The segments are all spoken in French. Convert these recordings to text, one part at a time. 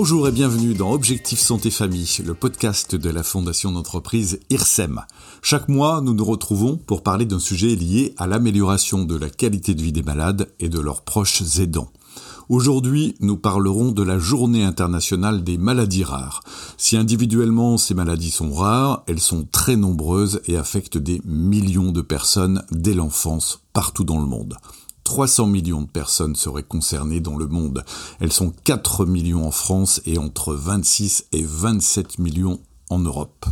Bonjour et bienvenue dans Objectif Santé Famille, le podcast de la fondation d'entreprise IRSEM. Chaque mois, nous nous retrouvons pour parler d'un sujet lié à l'amélioration de la qualité de vie des malades et de leurs proches aidants. Aujourd'hui, nous parlerons de la journée internationale des maladies rares. Si individuellement ces maladies sont rares, elles sont très nombreuses et affectent des millions de personnes dès l'enfance partout dans le monde. 300 millions de personnes seraient concernées dans le monde. Elles sont 4 millions en France et entre 26 et 27 millions en Europe.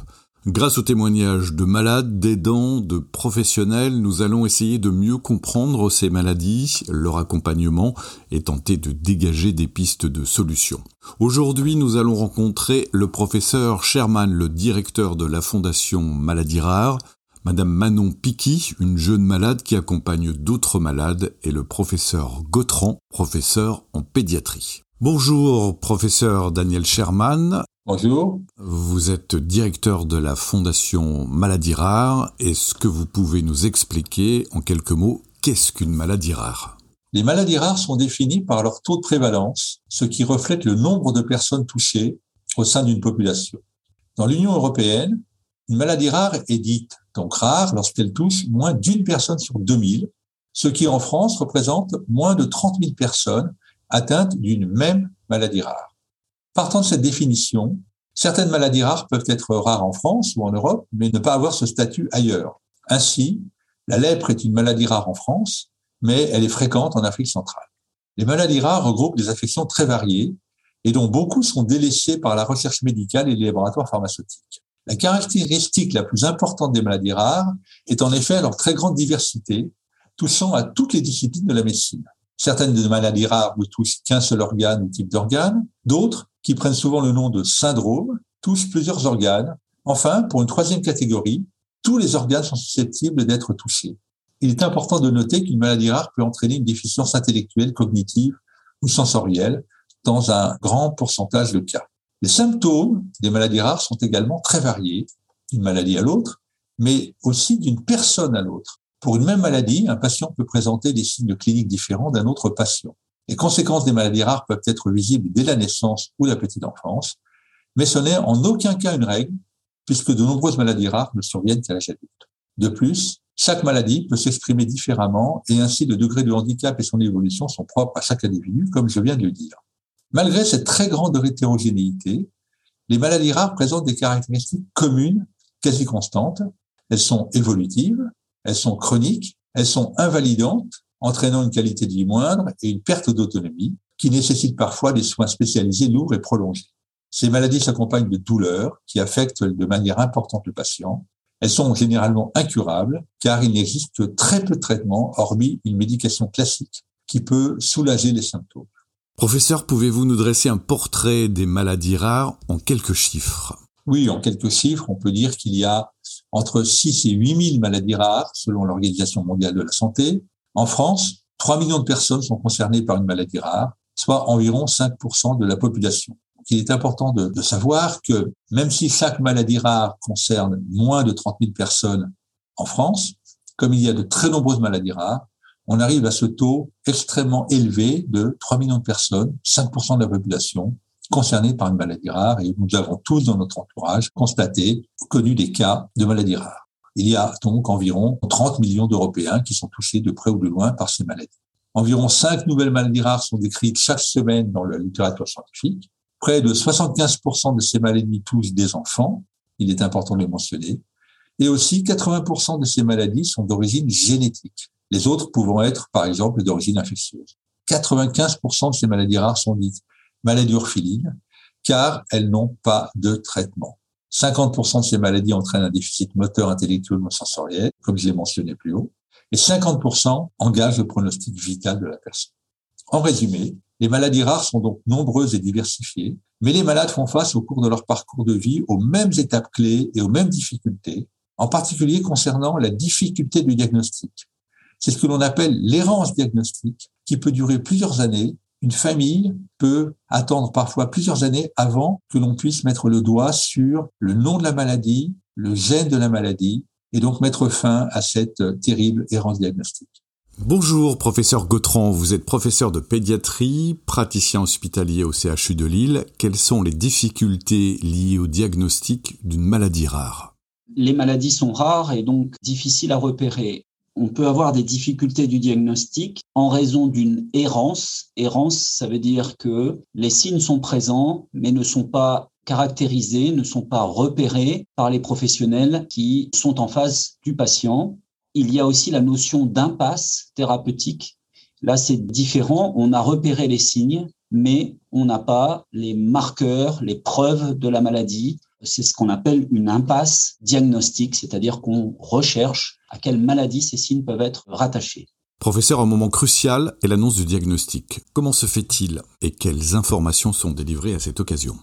Grâce aux témoignages de malades, d'aidants, de professionnels, nous allons essayer de mieux comprendre ces maladies, leur accompagnement et tenter de dégager des pistes de solutions. Aujourd'hui, nous allons rencontrer le professeur Sherman, le directeur de la Fondation Maladies Rares, Madame Manon Piqui, une jeune malade qui accompagne d'autres malades, et le professeur Gautran, professeur en pédiatrie. Bonjour, professeur Daniel Sherman. Bonjour. Vous êtes directeur de la Fondation Maladies Rares. Est-ce que vous pouvez nous expliquer en quelques mots qu'est-ce qu'une maladie rare? Les maladies rares sont définies par leur taux de prévalence, ce qui reflète le nombre de personnes touchées au sein d'une population. Dans l'Union européenne, une maladie rare est dite donc rare lorsqu'elle touche moins d'une personne sur 2000, ce qui en France représente moins de 30 000 personnes atteintes d'une même maladie rare. Partant de cette définition, certaines maladies rares peuvent être rares en France ou en Europe, mais ne pas avoir ce statut ailleurs. Ainsi, la lèpre est une maladie rare en France, mais elle est fréquente en Afrique centrale. Les maladies rares regroupent des affections très variées et dont beaucoup sont délaissées par la recherche médicale et les laboratoires pharmaceutiques. La caractéristique la plus importante des maladies rares est en effet leur très grande diversité, touchant à toutes les disciplines de la médecine. Certaines des maladies rares ne touchent qu'un seul organe ou type d'organe, d'autres qui prennent souvent le nom de syndrome, touchent plusieurs organes. Enfin, pour une troisième catégorie, tous les organes sont susceptibles d'être touchés. Il est important de noter qu'une maladie rare peut entraîner une déficience intellectuelle, cognitive ou sensorielle dans un grand pourcentage de cas. Les symptômes des maladies rares sont également très variés d'une maladie à l'autre, mais aussi d'une personne à l'autre. Pour une même maladie, un patient peut présenter des signes cliniques différents d'un autre patient. Les conséquences des maladies rares peuvent être visibles dès la naissance ou la petite enfance, mais ce n'est en aucun cas une règle, puisque de nombreuses maladies rares ne surviennent qu'à l'âge adulte. De plus, chaque maladie peut s'exprimer différemment et ainsi le degré de handicap et son évolution sont propres à chaque individu, comme je viens de le dire. Malgré cette très grande hétérogénéité, les maladies rares présentent des caractéristiques communes, quasi constantes. Elles sont évolutives, elles sont chroniques, elles sont invalidantes entraînant une qualité de vie moindre et une perte d'autonomie qui nécessite parfois des soins spécialisés lourds et prolongés. Ces maladies s'accompagnent de douleurs qui affectent de manière importante le patient. Elles sont généralement incurables car il n'existe que très peu de traitements hormis une médication classique qui peut soulager les symptômes. Professeur, pouvez-vous nous dresser un portrait des maladies rares en quelques chiffres? Oui, en quelques chiffres, on peut dire qu'il y a entre 6 et 8 000 maladies rares selon l'Organisation mondiale de la santé, en France, 3 millions de personnes sont concernées par une maladie rare, soit environ 5% de la population. il est important de, savoir que même si chaque maladie rare concerne moins de 30 000 personnes en France, comme il y a de très nombreuses maladies rares, on arrive à ce taux extrêmement élevé de 3 millions de personnes, 5% de la population, concernées par une maladie rare. Et nous avons tous dans notre entourage constaté, connu des cas de maladies rares. Il y a donc environ 30 millions d'Européens qui sont touchés de près ou de loin par ces maladies. Environ 5 nouvelles maladies rares sont décrites chaque semaine dans la littérature scientifique. Près de 75% de ces maladies touchent des enfants. Il est important de les mentionner. Et aussi, 80% de ces maladies sont d'origine génétique. Les autres pouvant être, par exemple, d'origine infectieuse. 95% de ces maladies rares sont dites maladies orphelines, car elles n'ont pas de traitement. 50% de ces maladies entraînent un déficit moteur, intellectuel ou sensoriel, comme je l'ai mentionné plus haut, et 50% engagent le pronostic vital de la personne. En résumé, les maladies rares sont donc nombreuses et diversifiées, mais les malades font face au cours de leur parcours de vie aux mêmes étapes clés et aux mêmes difficultés, en particulier concernant la difficulté du diagnostic. C'est ce que l'on appelle l'errance diagnostique, qui peut durer plusieurs années une famille peut attendre parfois plusieurs années avant que l'on puisse mettre le doigt sur le nom de la maladie, le gène de la maladie, et donc mettre fin à cette terrible errance diagnostique. Bonjour, professeur Gautran. Vous êtes professeur de pédiatrie, praticien hospitalier au CHU de Lille. Quelles sont les difficultés liées au diagnostic d'une maladie rare? Les maladies sont rares et donc difficiles à repérer. On peut avoir des difficultés du diagnostic en raison d'une errance. Errance, ça veut dire que les signes sont présents mais ne sont pas caractérisés, ne sont pas repérés par les professionnels qui sont en face du patient il y a aussi la notion d'impasse thérapeutique. Là, c'est différent. On a repéré les signes, mais on n'a pas les marqueurs, les preuves de la maladie. C'est ce qu'on appelle une impasse diagnostique, c'est-à-dire qu'on recherche à quelle maladie ces signes peuvent être rattachés. Professeur, un moment crucial est l'annonce du diagnostic. Comment se fait-il et quelles informations sont délivrées à cette occasion?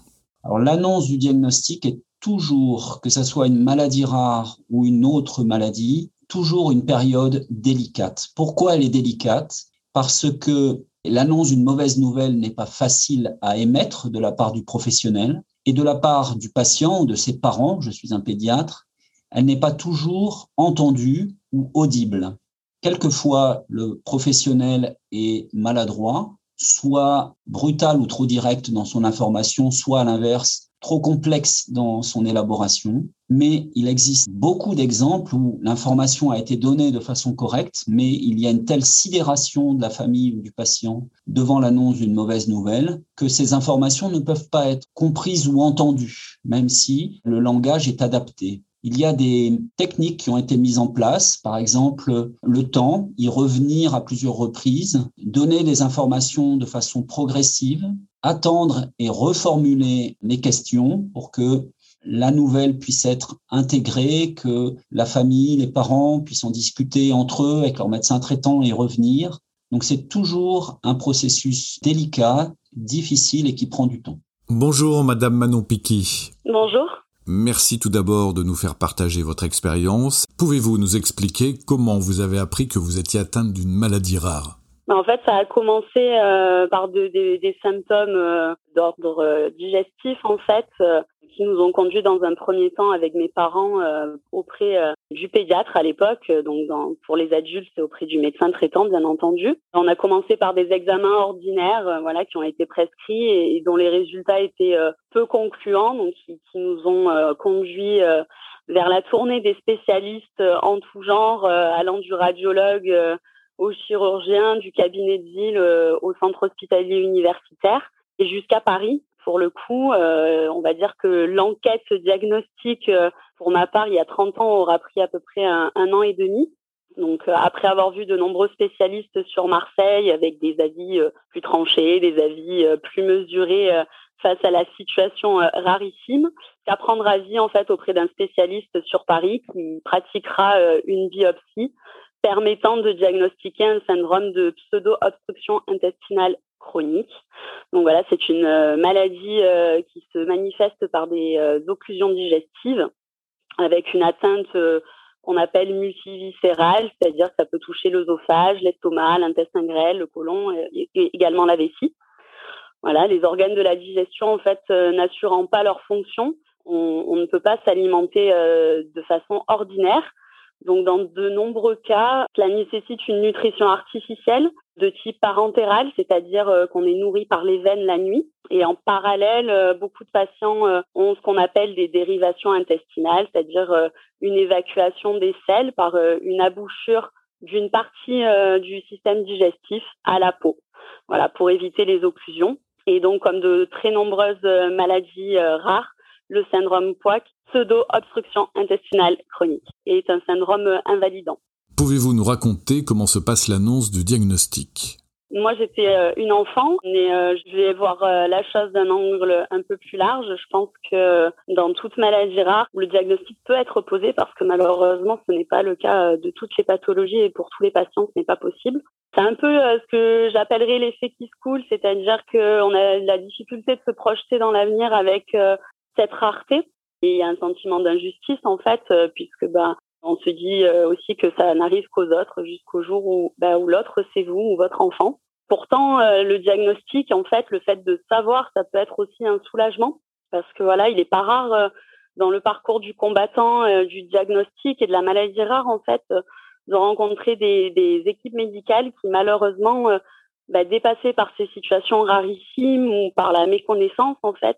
Alors l'annonce du diagnostic est toujours, que ce soit une maladie rare ou une autre maladie, toujours une période délicate. Pourquoi elle est délicate? Parce que l'annonce d'une mauvaise nouvelle n'est pas facile à émettre de la part du professionnel et de la part du patient ou de ses parents, je suis un pédiatre, elle n'est pas toujours entendue ou audible. Quelquefois, le professionnel est maladroit, soit brutal ou trop direct dans son information, soit à l'inverse, trop complexe dans son élaboration, mais il existe beaucoup d'exemples où l'information a été donnée de façon correcte, mais il y a une telle sidération de la famille ou du patient devant l'annonce d'une mauvaise nouvelle que ces informations ne peuvent pas être comprises ou entendues, même si le langage est adapté. Il y a des techniques qui ont été mises en place, par exemple le temps, y revenir à plusieurs reprises, donner des informations de façon progressive, attendre et reformuler les questions pour que la nouvelle puisse être intégrée, que la famille, les parents puissent en discuter entre eux avec leur médecin traitant et revenir. Donc c'est toujours un processus délicat, difficile et qui prend du temps. Bonjour Madame Manon Piqui. Bonjour. Merci tout d'abord de nous faire partager votre expérience. Pouvez-vous nous expliquer comment vous avez appris que vous étiez atteinte d'une maladie rare? En fait, ça a commencé euh, par des symptômes euh, d'ordre euh, digestif, en fait, qui nous ont conduits dans un premier temps avec mes parents auprès du pédiatre à l'époque, donc pour les adultes, c'est auprès du médecin traitant, bien entendu. On a commencé par des examens ordinaires, voilà, qui ont été prescrits et, dont les résultats étaient peu concluants, donc qui, qui nous ont conduits vers la tournée des spécialistes en tout genre, allant du radiologue aux chirurgiens du cabinet de ville euh, au centre hospitalier universitaire et jusqu'à Paris. Pour le coup, euh, on va dire que l'enquête diagnostique, euh, pour ma part, il y a 30 ans, aura pris à peu près un, an et demi. Donc, après avoir vu de nombreux spécialistes sur Marseille avec des avis plus tranchés, des avis plus mesurés face à la situation rarissime, qu'à prendre avis en fait auprès d'un spécialiste sur Paris qui pratiquera une biopsie permettant de diagnostiquer un syndrome de pseudo-obstruction intestinale chronique. Donc voilà, c'est une euh, maladie euh, qui se manifeste par des euh, occlusions digestives avec une atteinte qu'on appelle multiviscérale, c'est-à-dire que ça peut toucher l'œsophage, l'estomac, l'intestin grêle, le côlon et, également la vessie. Voilà, les organes de la digestion en fait n'assurant pas leur fonction, on, on, ne peut pas s'alimenter de façon ordinaire donc, dans de nombreux cas, cela nécessite une nutrition artificielle de type parentéral, c'est-à-dire euh, qu'on est nourri par les veines la nuit. Et en parallèle, euh, beaucoup de patients euh, ont ce qu'on appelle des dérivations intestinales, c'est-à-dire une évacuation des selles par une abouchure d'une partie du système digestif à la peau. Voilà, pour éviter les occlusions. Et donc, comme de très nombreuses maladies rares, le syndrome POAC, pseudo-obstruction intestinale chronique, est un syndrome invalidant. Pouvez-vous nous raconter comment se passe l'annonce du diagnostic? Moi, j'étais euh, une enfant, mais euh, je vais voir euh, la chose d'un angle un peu plus large. Je pense que dans toute maladie rare, le diagnostic peut être posé parce que malheureusement, ce n'est pas le cas de toutes les pathologies et pour tous les patients, ce n'est pas possible. C'est un peu ce que j'appellerais l'effet qui se coule, c'est-à-dire qu'on a la difficulté de se projeter dans l'avenir avec cette rareté. Et il y a un sentiment d'injustice en fait, puisque ben on se dit euh, aussi que ça n'arrive qu'aux autres jusqu'au jour où, ben, où l'autre c'est vous ou votre enfant. Pourtant, euh, le diagnostic, en fait, le fait de savoir, ça peut être aussi un soulagement parce que voilà, il est pas rare dans le parcours du combattant, du diagnostic et de la maladie rare, en fait, de rencontrer des, des équipes médicales qui malheureusement, euh, bah, dépassées par ces situations rarissimes ou par la méconnaissance en fait,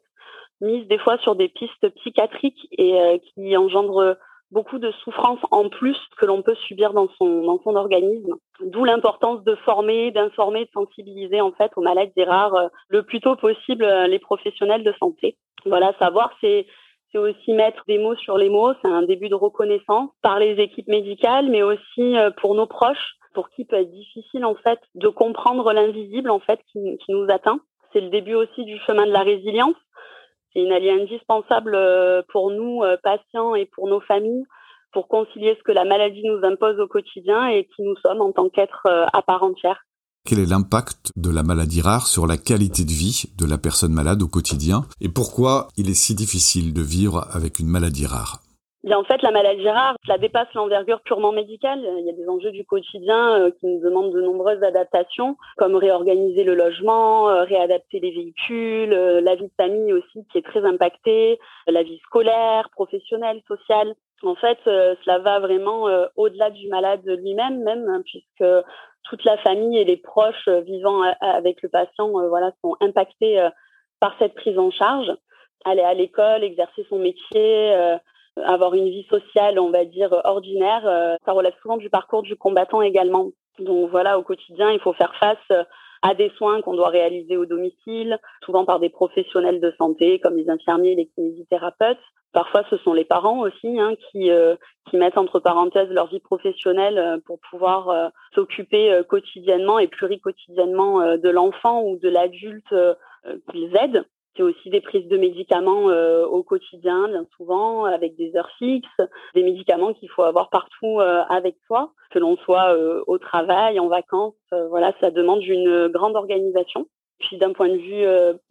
misent des fois sur des pistes psychiatriques et euh, qui engendrent beaucoup de souffrances en plus que l'on peut subir dans son dans son organisme. D'où l'importance de former, d'informer, de sensibiliser en fait aux maladies rares euh, le plus tôt possible euh, les professionnels de santé. Voilà, savoir c'est aussi mettre des mots sur les mots, c'est un début de reconnaissance par les équipes médicales, mais aussi euh, pour nos proches, pour qui peut être difficile en fait de comprendre l'invisible en fait qui, qui nous atteint. C'est le début aussi du chemin de la résilience c'est une alliée indispensable euh, pour nous, euh, patients, et pour nos familles, pour concilier ce que la maladie nous impose au quotidien et qui nous sommes en tant qu'être euh, à part entière. Quel est l'impact de la maladie rare sur la qualité de vie de la personne malade au quotidien? Et pourquoi il est si difficile de vivre avec une maladie rare? En fait, la maladie rare, cela dépasse l'envergure purement médicale. Il y a des enjeux du quotidien euh, qui nous demandent de nombreuses adaptations, comme réorganiser le logement, euh, réadapter les véhicules, euh, la vie de famille aussi qui est très impactée, la vie scolaire, professionnelle, sociale. En fait, cela va vraiment au-delà du malade lui-même, même hein, puisque toute la famille et les proches vivant avec le patient, voilà, sont impactés par cette prise en charge. Aller à l'école, exercer son métier avoir une vie sociale, on va dire, ordinaire. Euh, ça relève souvent du parcours du combattant également. Donc voilà, au quotidien, il faut faire face euh, à des soins qu'on doit réaliser au domicile, souvent par des professionnels de santé comme les infirmiers les kinésithérapeutes. Parfois, ce sont les parents aussi hein, qui, euh, qui mettent entre parenthèses leur vie professionnelle pour pouvoir s'occuper quotidiennement et pluriquotidiennement de l'enfant ou de l'adulte qu'ils aident. C'est aussi des prises de médicaments euh, au quotidien, bien souvent, avec des heures fixes, des médicaments qu'il faut avoir partout euh, avec soi, que l'on soit euh, au travail, en vacances. voilà, ça demande une grande organisation. Puis d'un point de vue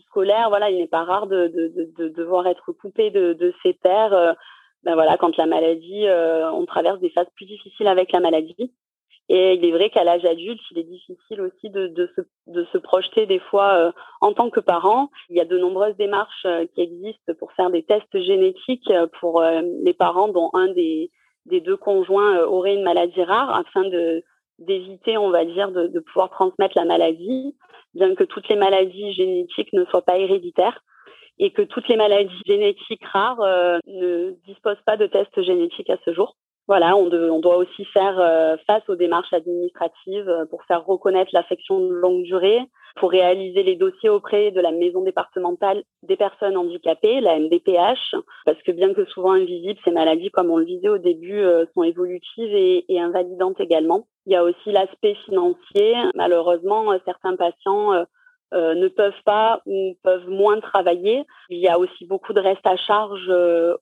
scolaire, voilà, il n'est pas rare de, de, de, de, devoir être coupé de, de ses pairs. ben voilà, quand la maladie, on traverse des phases plus difficiles avec la maladie. Et il est vrai qu'à l'âge adulte, il est difficile aussi de, de, se, de se projeter des fois euh, en tant que parent. Il y a de nombreuses démarches euh, qui existent pour faire des tests génétiques euh, pour les parents dont un des, des deux conjoints aurait une maladie rare afin de d'éviter, on va dire, de, de pouvoir transmettre la maladie, bien que toutes les maladies génétiques ne soient pas héréditaires et que toutes les maladies génétiques rares ne disposent pas de tests génétiques à ce jour. Voilà, on, on, doit aussi faire euh, face aux démarches administratives euh, pour faire reconnaître l'affection de longue durée, pour réaliser les dossiers auprès de la maison départementale des personnes handicapées, la MDPH, parce que bien que souvent invisibles, ces maladies, comme on le disait au début, euh, sont évolutives et, et, invalidantes également. Il y a aussi l'aspect financier. Malheureusement, certains patients ne peuvent pas ou peuvent moins travailler. Il y a aussi beaucoup de reste à charge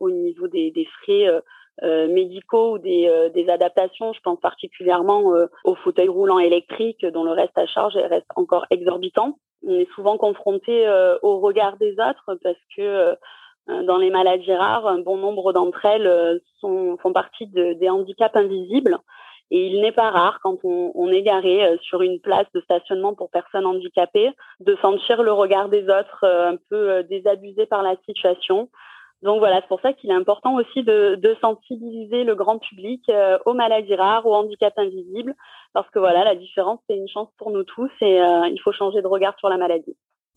au niveau des, des frais euh, médicaux ou des, euh, des, adaptations. Je pense particulièrement euh, aux fauteuils roulants électriques dont le reste à charge reste encore exorbitant. On est souvent confronté au regard des autres parce que dans les maladies rares, un bon nombre d'entre elles sont, font partie de, des handicaps invisibles. Et il n'est pas rare, quand on, on, est garé sur une place de stationnement pour personnes handicapées, de sentir le regard des autres un peu désabusé par la situation, donc voilà, c'est pour ça qu'il est important aussi de, sensibiliser le grand public euh, aux maladies rares, aux handicaps invisibles, parce que voilà, la différence, c'est une chance pour nous tous et euh, il faut changer de regard sur la maladie.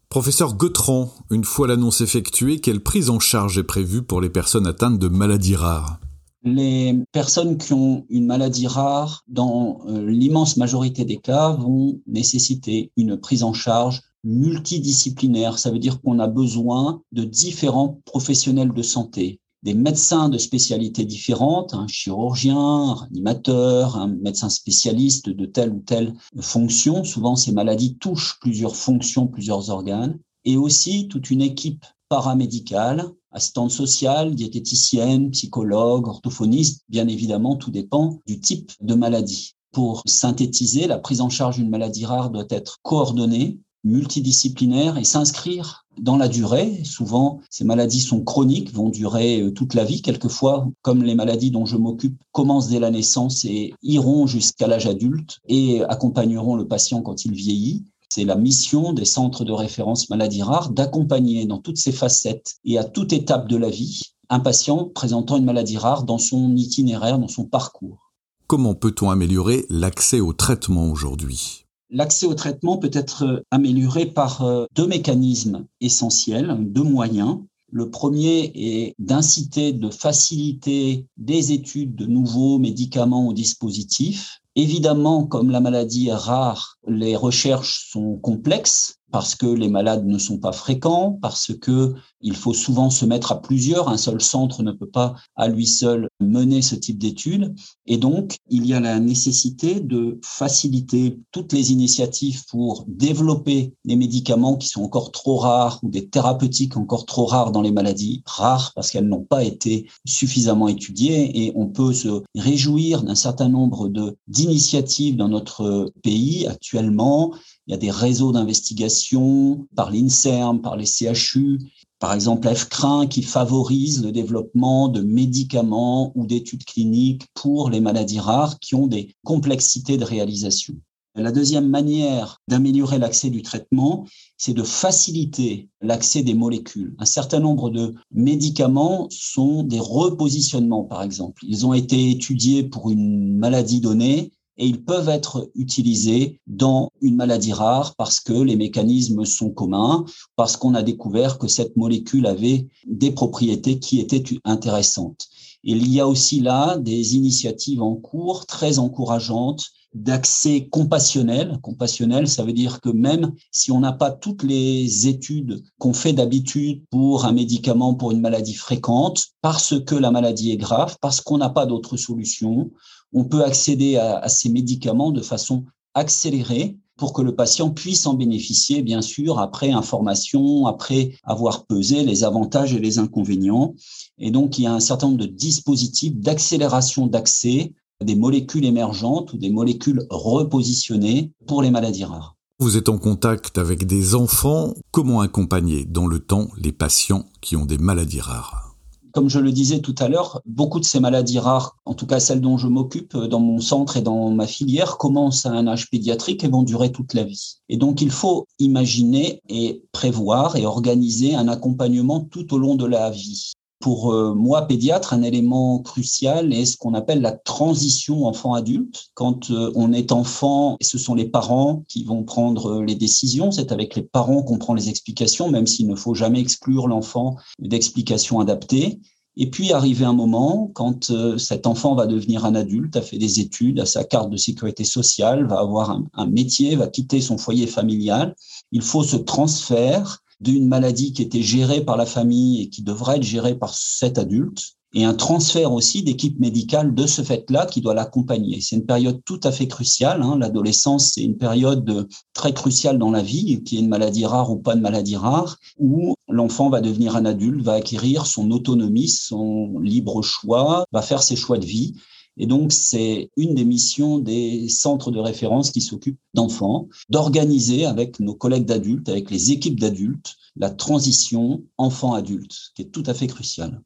Professeur Gautran, une fois l'annonce effectuée, quelle prise en charge est prévue pour les personnes atteintes de maladies rares? Les personnes qui ont une maladie rare, dans euh, l'immense majorité des cas, vont nécessiter une prise en charge multidisciplinaire. Ça veut dire qu'on a besoin de différents professionnels de santé, des médecins de spécialités différentes, un chirurgien, un animateur, un médecin spécialiste de telle ou telle fonction. Souvent, ces maladies touchent plusieurs fonctions, plusieurs organes, et aussi toute une équipe paramédicale, assistante sociale, diététicienne, psychologue, orthophoniste. Bien évidemment, tout dépend du type de maladie. Pour synthétiser, la prise en charge d'une maladie rare doit être coordonnée multidisciplinaire et s'inscrire dans la durée. Souvent, ces maladies sont chroniques, vont durer euh, toute la vie. Quelquefois, comme les maladies dont je m'occupe, commencent dès la naissance et iront jusqu'à l'âge adulte et accompagneront le patient quand il vieillit. C'est la mission des centres de référence maladies rares d'accompagner dans toutes ces facettes et à toute étape de la vie un patient présentant une maladie rare dans son itinéraire, dans son parcours. comment peut-on améliorer l'accès au traitement aujourd'hui? L'accès au traitement peut être amélioré par euh, deux mécanismes essentiels, deux moyens. Le premier est d'inciter, de faciliter des études de nouveaux médicaments ou dispositifs. Évidemment, comme la maladie est rare, les recherches sont complexes parce que les malades ne sont pas fréquents, parce que il faut souvent se mettre à plusieurs. Un seul centre ne peut pas à lui seul mener ce type d'études. Et donc, il y a la nécessité de faciliter toutes les initiatives pour développer des médicaments qui sont encore trop rares ou des thérapeutiques encore trop rares dans les maladies rares parce qu'elles n'ont pas été suffisamment étudiées. Et on peut se réjouir d'un certain nombre d'initiatives dans notre pays actuellement il y a des réseaux d'investigation par l'INSERM, par les CHU, par exemple FCRIN qui favorise le développement de médicaments ou d'études cliniques pour les maladies rares qui ont des complexités de réalisation. La deuxième manière d'améliorer l'accès du traitement, c'est de faciliter l'accès des molécules. Un certain nombre de médicaments sont des repositionnements, par exemple. Ils ont été étudiés pour une maladie donnée et ils peuvent être utilisés dans une maladie rare parce que les mécanismes sont communs, parce qu'on a découvert que cette molécule avait des propriétés qui étaient intéressantes. Il y a aussi là des initiatives en cours très encourageantes d'accès compassionnel. Compassionnel, ça veut dire que même si on n'a pas toutes les études qu'on fait d'habitude pour un médicament pour une maladie fréquente, parce que la maladie est grave, parce qu'on n'a pas d'autres solutions, on peut accéder à, ces médicaments de façon accélérée pour que le patient puisse en bénéficier, bien sûr, après information, après avoir pesé les avantages et les inconvénients. Et donc, il y a un certain nombre de dispositifs d'accélération d'accès des molécules émergentes ou des molécules repositionnées pour les maladies rares. Vous êtes en contact avec des enfants. Comment accompagner dans le temps les patients qui ont des maladies rares? Comme je le disais tout à l'heure, beaucoup de ces maladies rares, en tout cas celles dont je m'occupe dans mon centre et dans ma filière, commencent à un âge pédiatrique et vont durer toute la vie. Et donc il faut imaginer et prévoir et organiser un accompagnement tout au long de la vie pour euh, moi, pédiatre, un élément crucial est ce qu'on appelle la transition enfant-adulte. Quand euh, on est enfant, ce sont les parents qui vont prendre euh, les décisions. C'est avec les parents qu'on prend les explications, même s'il ne faut jamais exclure l'enfant d'explications adaptées. Et puis arriver un moment quand cet enfant va devenir un adulte, a fait des études, a sa carte de sécurité sociale, va avoir un, un métier, va quitter son foyer familial, il faut ce transfert d'une maladie qui était gérée par la famille et qui devrait être gérée par cet adulte, et un transfert aussi d'équipe médicale de ce fait-là qui doit l'accompagner. C'est une période tout à fait cruciale. Hein. L'adolescence, c'est une période très cruciale dans la vie, qui est une maladie rare ou pas de maladie rare, où l'enfant va devenir un adulte, va acquérir son autonomie, son libre choix, va faire ses choix de vie. Et donc, c'est une des missions des centres de référence qui s'occupent d'enfants, d'organiser avec nos collègues d'adultes, avec les équipes d'adultes, la transition enfant-adulte, qui est tout à fait cruciale.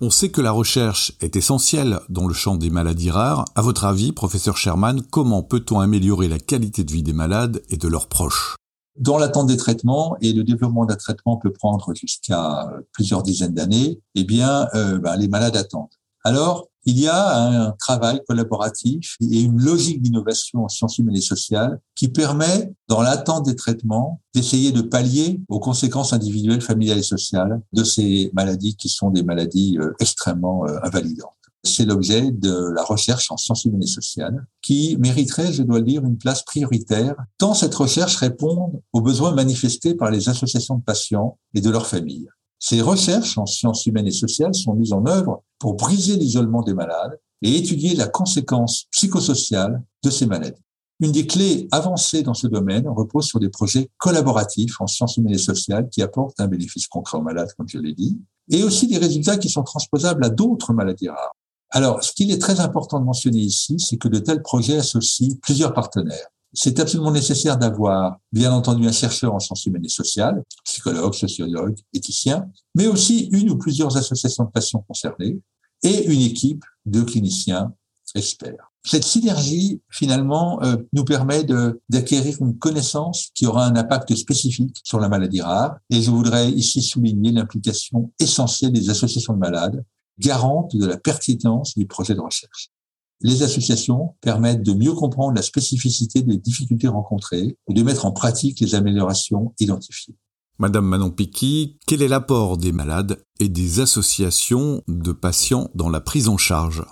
On sait que la recherche est essentielle dans le champ des maladies rares. À votre avis, professeur Sherman, comment peut-on améliorer la qualité de vie des malades et de leurs proches? Dans l'attente des traitements, et le développement d'un traitement peut prendre jusqu'à plusieurs dizaines d'années, eh bien, euh, ben, les malades attendent. Alors, il y a un travail collaboratif et une logique d'innovation en sciences humaines et sociales qui permet, dans l'attente des traitements, d'essayer de pallier aux conséquences individuelles, familiales et sociales de ces maladies qui sont des maladies euh, extrêmement euh, invalidantes. C'est l'objet de la recherche en sciences humaines et sociales qui mériterait, je dois le dire, une place prioritaire, tant cette recherche répond aux besoins manifestés par les associations de patients et de leurs familles. Ces recherches en sciences humaines et sociales sont mises en œuvre pour briser l'isolement des malades et étudier la conséquence psychosociale de ces maladies. Une des clés avancées dans ce domaine repose sur des projets collaboratifs en sciences humaines et sociales qui apportent un bénéfice concret aux malades, comme je l'ai dit, et aussi des résultats qui sont transposables à d'autres maladies rares. Alors, ce qu'il est très important de mentionner ici, c'est que de tels projets associent plusieurs partenaires. C'est absolument nécessaire d'avoir, bien entendu, un chercheur en sciences humaines et sociales, psychologue, sociologue, éthicien, mais aussi une ou plusieurs associations de patients concernés et une équipe de cliniciens experts. Cette synergie, finalement, euh, nous permet d'acquérir une connaissance qui aura un impact spécifique sur la maladie rare. Et je voudrais ici souligner l'implication essentielle des associations de malades, garantes de la pertinence du projet de recherche. Les associations permettent de mieux comprendre la spécificité des difficultés rencontrées et de mettre en pratique les améliorations identifiées. Madame Manon Piqui, quel est l'apport des malades et des associations de patients dans la prise en charge?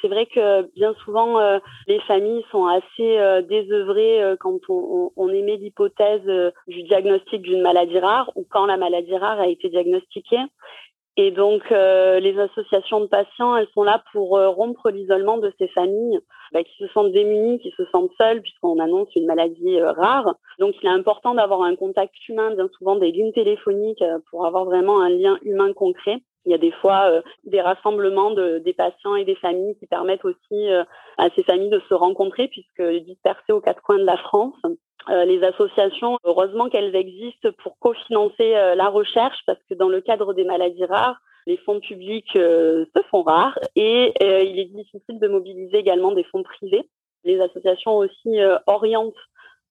C'est vrai que bien souvent, euh, les familles sont assez euh, désœuvrées euh, quand on, on, émet l'hypothèse du diagnostic d'une maladie rare ou quand la maladie rare a été diagnostiquée. Et donc, les associations de patients, elles sont là pour rompre l'isolement de ces familles bah, qui se sentent démunies, qui se sentent seules puisqu'on annonce une maladie rare. Donc, il est important d'avoir un contact humain, bien souvent des lignes téléphoniques pour avoir vraiment un lien humain concret. Il y a des fois euh, des rassemblements de, des patients et des familles qui permettent aussi euh, à ces familles de se rencontrer puisque dispersées aux quatre coins de la France. Euh, les associations, heureusement qu'elles existent pour cofinancer la recherche parce que dans le cadre des maladies rares, les fonds publics se font rares et il est difficile de mobiliser également des fonds privés. Les associations aussi orientent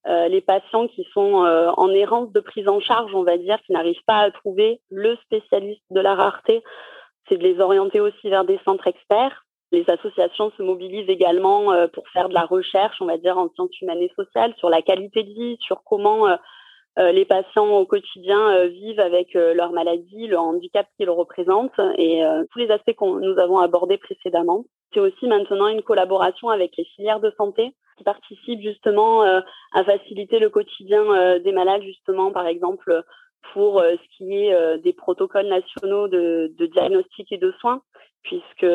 euh, les patients qui sont euh, en errance de prise en charge, on va dire, qui n'arrivent pas à trouver le spécialiste de la rareté, c'est de les orienter aussi vers des centres experts. Les associations se mobilisent également euh, pour faire de la recherche, on va dire, en sciences humaines et sociales, sur la qualité de vie, sur comment les patients au quotidien vivent avec leur maladie, le handicap qu'ils représentent et tous les aspects que nous avons abordés précédemment. C'est aussi maintenant une collaboration avec les filières de santé qui participent justement euh, à faciliter le quotidien euh, des malades, justement, par exemple, pour euh, ce qui est des protocoles nationaux de, diagnostic et de soins, puisque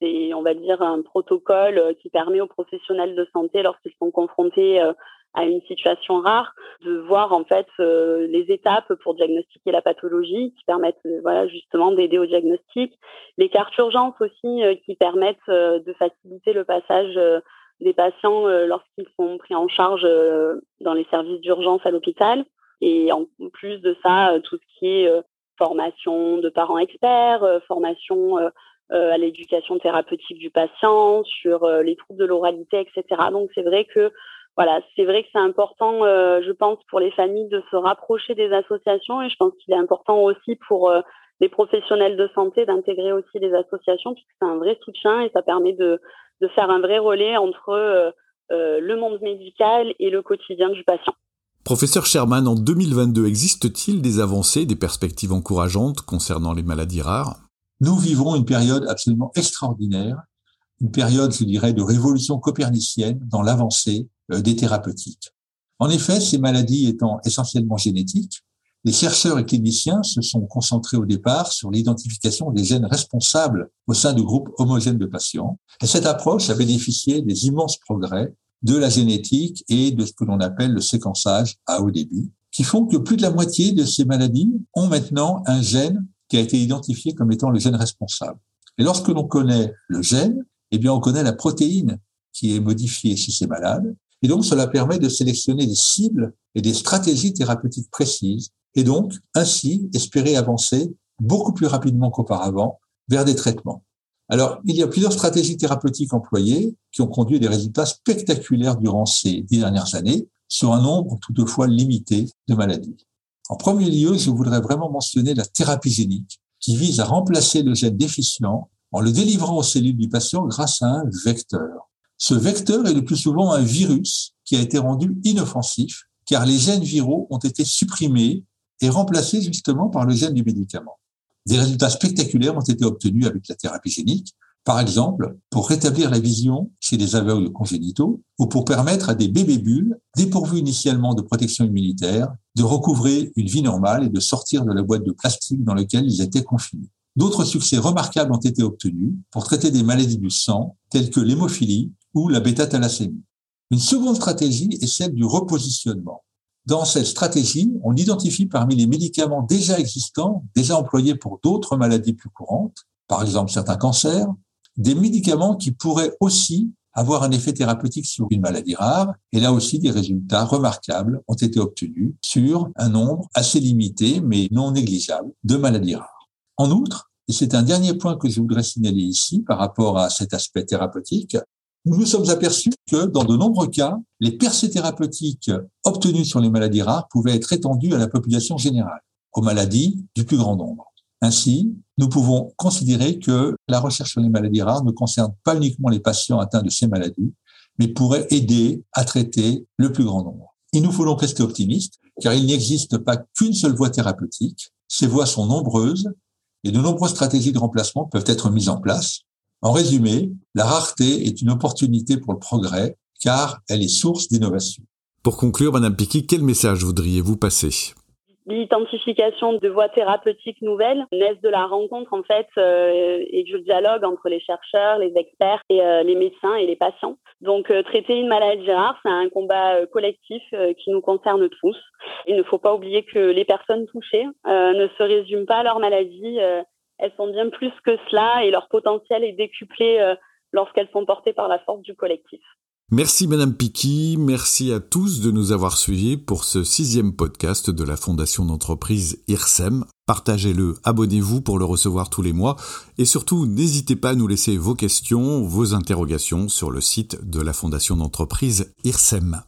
c'est, on va dire, un protocole qui permet aux professionnels de santé, lorsqu'ils sont confrontés à une situation rare, de voir en fait les étapes pour diagnostiquer la pathologie, qui permettent voilà justement d'aider au diagnostic, les cartes urgences aussi qui permettent de faciliter le passage des patients euh, lorsqu'ils sont pris en charge euh, dans les services d'urgence à l'hôpital. Et en plus de ça, euh, tout ce qui est formation de parents experts, formation à l'éducation thérapeutique du patient, sur les troubles de l'oralité, etc. Donc c'est vrai que voilà, c'est vrai que c'est important, je pense, pour les familles de se rapprocher des associations et je pense qu'il est important aussi pour les professionnels de santé d'intégrer aussi les associations puisque c'est un vrai soutien et ça permet de, de faire un vrai relais entre euh, euh, le monde médical et le quotidien du patient. Professeur Sherman, en 2022, existe-t-il des avancées, des perspectives encourageantes concernant les maladies rares? Nous vivons une période absolument extraordinaire, une période, je dirais, de révolution copernicienne dans l'avancée euh, des thérapeutiques. En effet, ces maladies étant essentiellement génétiques, les chercheurs et cliniciens se sont concentrés au départ sur l'identification des gènes responsables au sein de groupes homogènes de patients. Et cette approche a bénéficié des immenses progrès de la génétique et de ce que l'on appelle le séquençage à haut débit, qui font que plus de la moitié de ces maladies ont maintenant un gène qui a été identifié comme étant le gène responsable. Et lorsque l'on connaît le gène, eh bien, on connaît la protéine qui est modifiée chez ces malades. Et donc, cela permet de sélectionner des cibles et des stratégies thérapeutiques précises et donc ainsi espérer avancer beaucoup plus rapidement qu'auparavant vers des traitements. Alors, il y a plusieurs stratégies thérapeutiques employées qui ont conduit à des résultats spectaculaires durant ces dix dernières années sur un nombre toutefois limité de maladies. En premier lieu, je voudrais vraiment mentionner la thérapie génique qui vise à remplacer le gène déficient en le délivrant aux cellules du patient grâce à un vecteur. Ce vecteur est le plus souvent un virus qui a été rendu inoffensif car les gènes viraux ont été supprimés est remplacé justement par le gène du médicament. Des résultats spectaculaires ont été obtenus avec la thérapie génique, par exemple pour rétablir la vision chez les aveugles congénitaux ou pour permettre à des bébés bulles, dépourvus initialement de protection immunitaire, de recouvrer une vie normale et de sortir de la boîte de plastique dans laquelle ils étaient confinés. D'autres succès remarquables ont été obtenus pour traiter des maladies du sang telles que l'hémophilie ou la bêta-thalassémie. Une seconde stratégie est celle du repositionnement. Dans cette stratégie, on identifie parmi les médicaments déjà existants, déjà employés pour d'autres maladies plus courantes, par exemple certains cancers, des médicaments qui pourraient aussi avoir un effet thérapeutique sur une maladie rare. Et là aussi, des résultats remarquables ont été obtenus sur un nombre assez limité, mais non négligeable, de maladies rares. En outre, et c'est un dernier point que je voudrais signaler ici par rapport à cet aspect thérapeutique, nous nous sommes aperçus que dans de nombreux cas, les percées thérapeutiques obtenues sur les maladies rares pouvaient être étendues à la population générale, aux maladies du plus grand nombre. Ainsi, nous pouvons considérer que la recherche sur les maladies rares ne concerne pas uniquement les patients atteints de ces maladies, mais pourrait aider à traiter le plus grand nombre. Il nous faut donc rester optimistes, car il n'existe pas qu'une seule voie thérapeutique. Ces voies sont nombreuses et de nombreuses stratégies de remplacement peuvent être mises en place. En résumé, la rareté est une opportunité pour le progrès, car elle est source d'innovation. Pour conclure, Madame Piqui, quel message voudriez-vous passer? L'identification de voies thérapeutiques nouvelles naissent de la rencontre en fait euh, et du dialogue entre les chercheurs, les experts et euh, les médecins et les patients. Donc euh, traiter une maladie rare, c'est un combat collectif qui nous concerne tous. Il ne faut pas oublier que les personnes touchées ne se résument pas à leur maladie, elles sont bien plus que cela et leur potentiel est décuplé lorsqu'elles sont portées par la force du collectif. Merci Madame Piqui, merci à tous de nous avoir suivis pour ce sixième podcast de la Fondation d'entreprise IRSEM. Partagez-le, abonnez-vous pour le recevoir tous les mois et surtout n'hésitez pas à nous laisser vos questions, vos interrogations sur le site de la Fondation d'entreprise IRSEM.